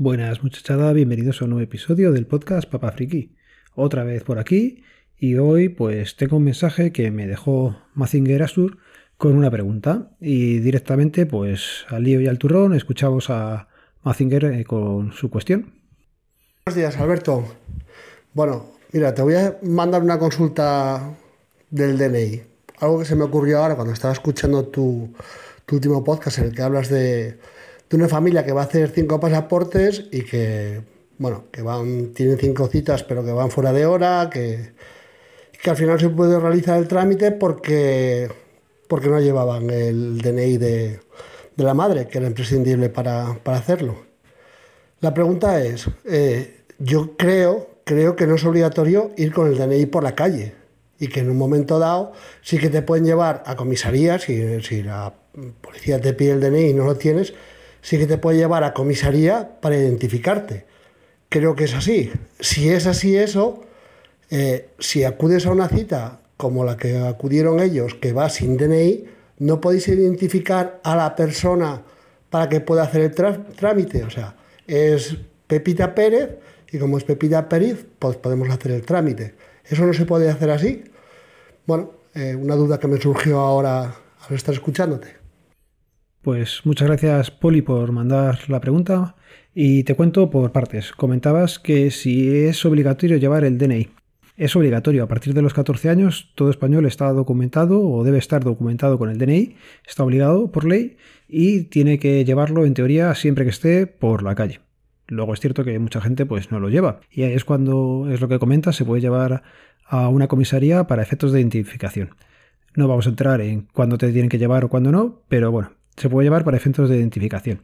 Buenas muchachada, bienvenidos a un nuevo episodio del podcast Papa Friki. Otra vez por aquí y hoy pues tengo un mensaje que me dejó Mazinger Asur con una pregunta y directamente pues al lío y al turrón escuchamos a Mazinger eh, con su cuestión. Buenos días Alberto. Bueno, mira, te voy a mandar una consulta del DNI. Algo que se me ocurrió ahora cuando estaba escuchando tu, tu último podcast en el que hablas de de una familia que va a hacer cinco pasaportes y que, bueno, que van, tienen cinco citas pero que van fuera de hora, que, que al final se puede realizar el trámite porque, porque no llevaban el DNI de, de la madre, que era imprescindible para, para hacerlo. La pregunta es, eh, yo creo, creo que no es obligatorio ir con el DNI por la calle y que en un momento dado sí que te pueden llevar a comisaría, si, si la policía te pide el DNI y no lo tienes, sí que te puede llevar a comisaría para identificarte. Creo que es así. Si es así eso, eh, si acudes a una cita como la que acudieron ellos, que va sin DNI, no podéis identificar a la persona para que pueda hacer el trámite. O sea, es Pepita Pérez y como es Pepita Pérez, pues podemos hacer el trámite. ¿Eso no se puede hacer así? Bueno, eh, una duda que me surgió ahora al estar escuchándote. Pues muchas gracias Poli por mandar la pregunta y te cuento por partes. Comentabas que si es obligatorio llevar el DNI. Es obligatorio, a partir de los 14 años todo español está documentado o debe estar documentado con el DNI, está obligado por ley y tiene que llevarlo en teoría siempre que esté por la calle. Luego es cierto que mucha gente pues no lo lleva y ahí es cuando es lo que comentas, se puede llevar a una comisaría para efectos de identificación. No vamos a entrar en cuándo te tienen que llevar o cuándo no, pero bueno, se puede llevar para efectos de identificación.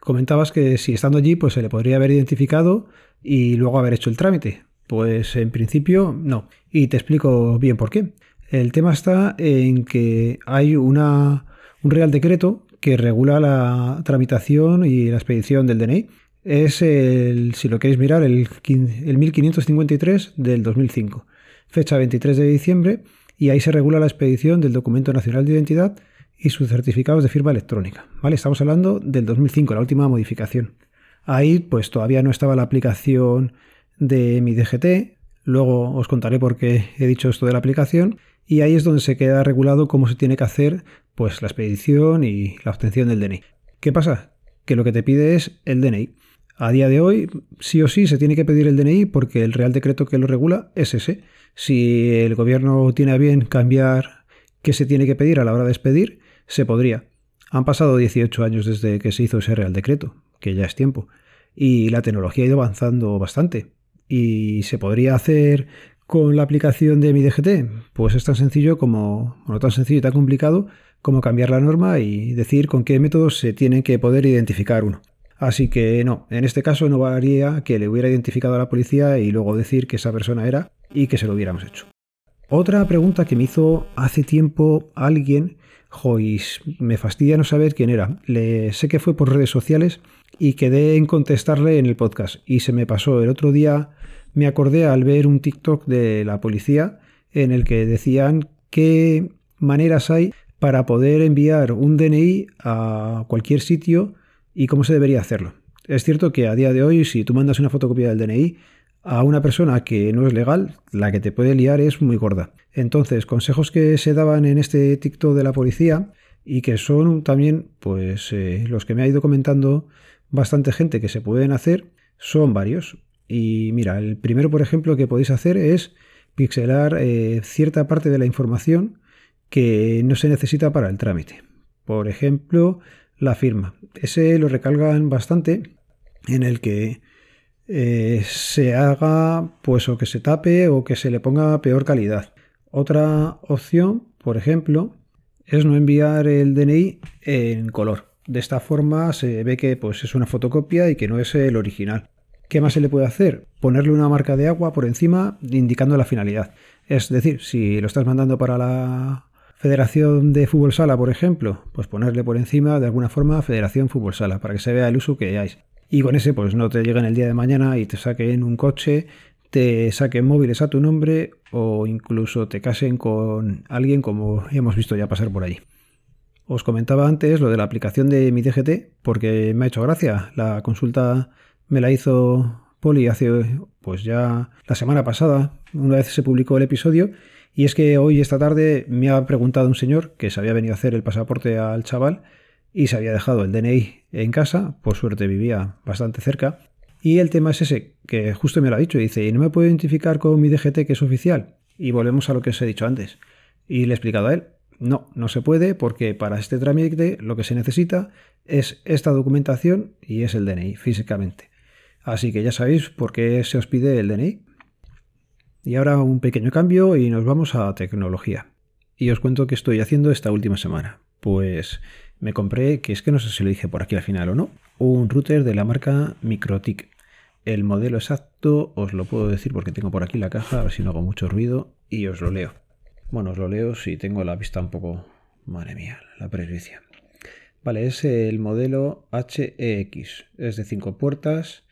Comentabas que si estando allí, pues se le podría haber identificado y luego haber hecho el trámite. Pues en principio no. Y te explico bien por qué. El tema está en que hay una, un Real Decreto que regula la tramitación y la expedición del DNI. Es el, si lo queréis mirar, el, el 1553 del 2005. Fecha 23 de diciembre y ahí se regula la expedición del documento nacional de identidad y sus certificados de firma electrónica. ¿vale? Estamos hablando del 2005, la última modificación. Ahí pues todavía no estaba la aplicación de mi DGT, luego os contaré por qué he dicho esto de la aplicación, y ahí es donde se queda regulado cómo se tiene que hacer pues la expedición y la obtención del DNI. ¿Qué pasa? Que lo que te pide es el DNI. A día de hoy, sí o sí, se tiene que pedir el DNI porque el Real Decreto que lo regula es ese. Si el gobierno tiene a bien cambiar qué se tiene que pedir a la hora de expedir, se podría. Han pasado 18 años desde que se hizo ese Real Decreto, que ya es tiempo, y la tecnología ha ido avanzando bastante. ¿Y se podría hacer con la aplicación de mi DGT? Pues es tan sencillo como, no tan sencillo y tan complicado como cambiar la norma y decir con qué métodos se tiene que poder identificar uno. Así que no, en este caso no varía que le hubiera identificado a la policía y luego decir que esa persona era y que se lo hubiéramos hecho. Otra pregunta que me hizo hace tiempo alguien Jois, me fastidia no saber quién era. Le sé que fue por redes sociales y quedé en contestarle en el podcast. Y se me pasó. El otro día me acordé al ver un TikTok de la policía en el que decían qué maneras hay para poder enviar un DNI a cualquier sitio y cómo se debería hacerlo. Es cierto que a día de hoy, si tú mandas una fotocopia del DNI, a una persona que no es legal, la que te puede liar es muy gorda. Entonces, consejos que se daban en este TikTok de la policía y que son también, pues, eh, los que me ha ido comentando bastante gente que se pueden hacer, son varios. Y mira, el primero, por ejemplo, que podéis hacer es pixelar eh, cierta parte de la información que no se necesita para el trámite. Por ejemplo, la firma. Ese lo recalgan bastante en el que eh, se haga pues o que se tape o que se le ponga peor calidad. Otra opción, por ejemplo, es no enviar el DNI en color. De esta forma se ve que pues, es una fotocopia y que no es el original. ¿Qué más se le puede hacer? Ponerle una marca de agua por encima indicando la finalidad. Es decir, si lo estás mandando para la Federación de Fútbol Sala, por ejemplo, pues ponerle por encima de alguna forma Federación Fútbol Sala para que se vea el uso que hay y con ese pues no te lleguen el día de mañana y te saquen un coche, te saquen móviles a tu nombre o incluso te casen con alguien como hemos visto ya pasar por allí. Os comentaba antes lo de la aplicación de mi DGT porque me ha hecho gracia. La consulta me la hizo Poli hace pues ya la semana pasada, una vez se publicó el episodio, y es que hoy esta tarde me ha preguntado un señor que se había venido a hacer el pasaporte al chaval y se había dejado el DNI en casa, por suerte vivía bastante cerca, y el tema es ese, que justo me lo ha dicho, dice, ¿y no me puedo identificar con mi DGT que es oficial? Y volvemos a lo que os he dicho antes. Y le he explicado a él, no, no se puede porque para este trámite lo que se necesita es esta documentación y es el DNI físicamente. Así que ya sabéis por qué se os pide el DNI. Y ahora un pequeño cambio y nos vamos a tecnología. Y os cuento qué estoy haciendo esta última semana. Pues me compré, que es que no sé si lo dije por aquí al final o no, un router de la marca Microtik. El modelo exacto os lo puedo decir porque tengo por aquí la caja, a ver si no hago mucho ruido, y os lo leo. Bueno, os lo leo si tengo la vista un poco... Madre mía, la presbicia. Vale, es el modelo HEX. Es de 5 puertas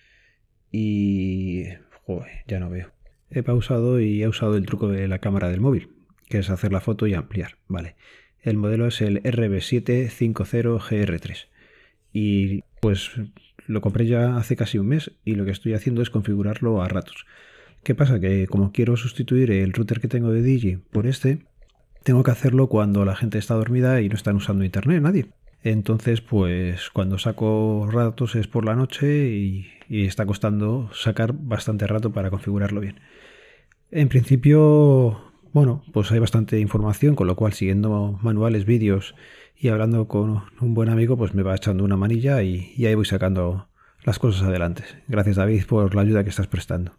y... Joder, ya no veo. He pausado y he usado el truco de la cámara del móvil, que es hacer la foto y ampliar. Vale. El modelo es el RB750GR3. Y pues lo compré ya hace casi un mes y lo que estoy haciendo es configurarlo a ratos. ¿Qué pasa? Que como quiero sustituir el router que tengo de Digi por este, tengo que hacerlo cuando la gente está dormida y no están usando internet, nadie. Entonces, pues cuando saco ratos es por la noche y, está costando sacar bastante rato para configurarlo bien. En principio, bueno, pues hay bastante información, con lo cual siguiendo manuales, vídeos y hablando con un buen amigo, pues me va echando una manilla y, y ahí voy sacando las cosas adelante. Gracias David por la ayuda que estás prestando.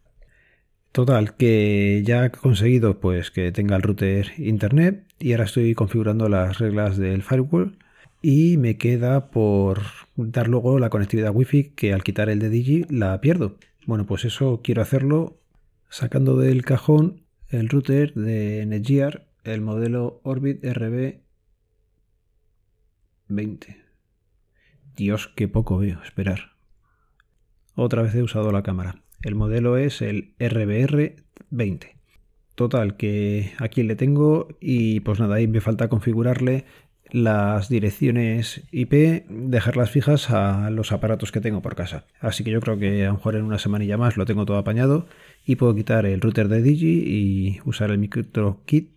Total, que ya he conseguido pues que tenga el router internet y ahora estoy configurando las reglas del firewall y me queda por dar luego la conectividad wifi que al quitar el de Digi la pierdo. Bueno, pues eso quiero hacerlo sacando del cajón el router de Netgear, el modelo Orbit RB 20. Dios, qué poco veo, esperar. Otra vez he usado la cámara. El modelo es el RBR20. Total, que aquí le tengo y pues nada, ahí me falta configurarle las direcciones IP, dejarlas fijas a los aparatos que tengo por casa. Así que yo creo que a lo mejor en una semanilla más lo tengo todo apañado y puedo quitar el router de Digi y usar el MicroKit,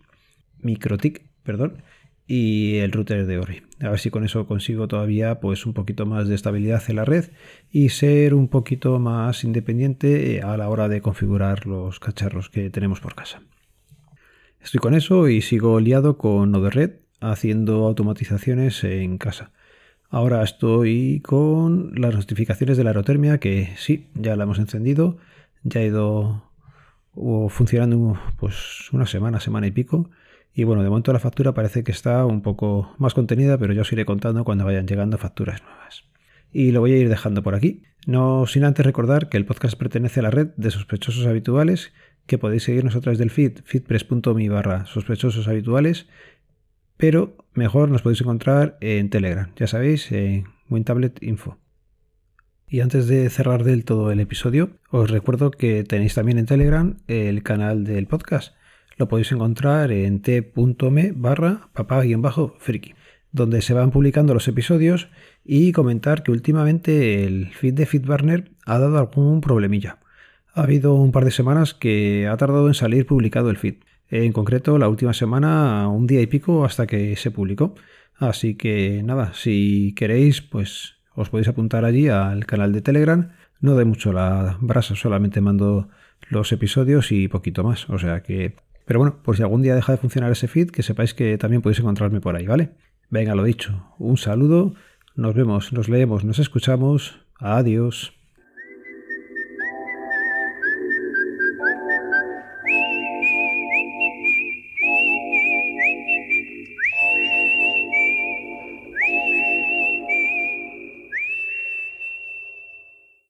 MicroTik, perdón, y el router de Ori. A ver si con eso consigo todavía pues un poquito más de estabilidad en la red y ser un poquito más independiente a la hora de configurar los cacharros que tenemos por casa. Estoy con eso y sigo liado con Node-RED haciendo automatizaciones en casa. Ahora estoy con las notificaciones de la aerotermia que sí, ya la hemos encendido, ya ha ido funcionando pues una semana, semana y pico y bueno, de momento la factura parece que está un poco más contenida, pero yo os iré contando cuando vayan llegando facturas nuevas. Y lo voy a ir dejando por aquí. No sin antes recordar que el podcast pertenece a la red de sospechosos habituales, que podéis seguirnos a través del feed, feedpress.me barra sospechosos habituales, pero mejor nos podéis encontrar en Telegram, ya sabéis, en WinTablet Info. Y antes de cerrar del todo el episodio, os recuerdo que tenéis también en Telegram el canal del podcast lo podéis encontrar en t.me barra papá-friki, donde se van publicando los episodios y comentar que últimamente el feed de FeedBurner ha dado algún problemilla. Ha habido un par de semanas que ha tardado en salir publicado el feed. En concreto, la última semana, un día y pico hasta que se publicó. Así que nada, si queréis, pues os podéis apuntar allí al canal de Telegram. No de mucho la brasa, solamente mando los episodios y poquito más. O sea que pero bueno, por si algún día deja de funcionar ese feed, que sepáis que también podéis encontrarme por ahí, ¿vale? Venga, lo dicho. Un saludo. Nos vemos, nos leemos, nos escuchamos. Adiós.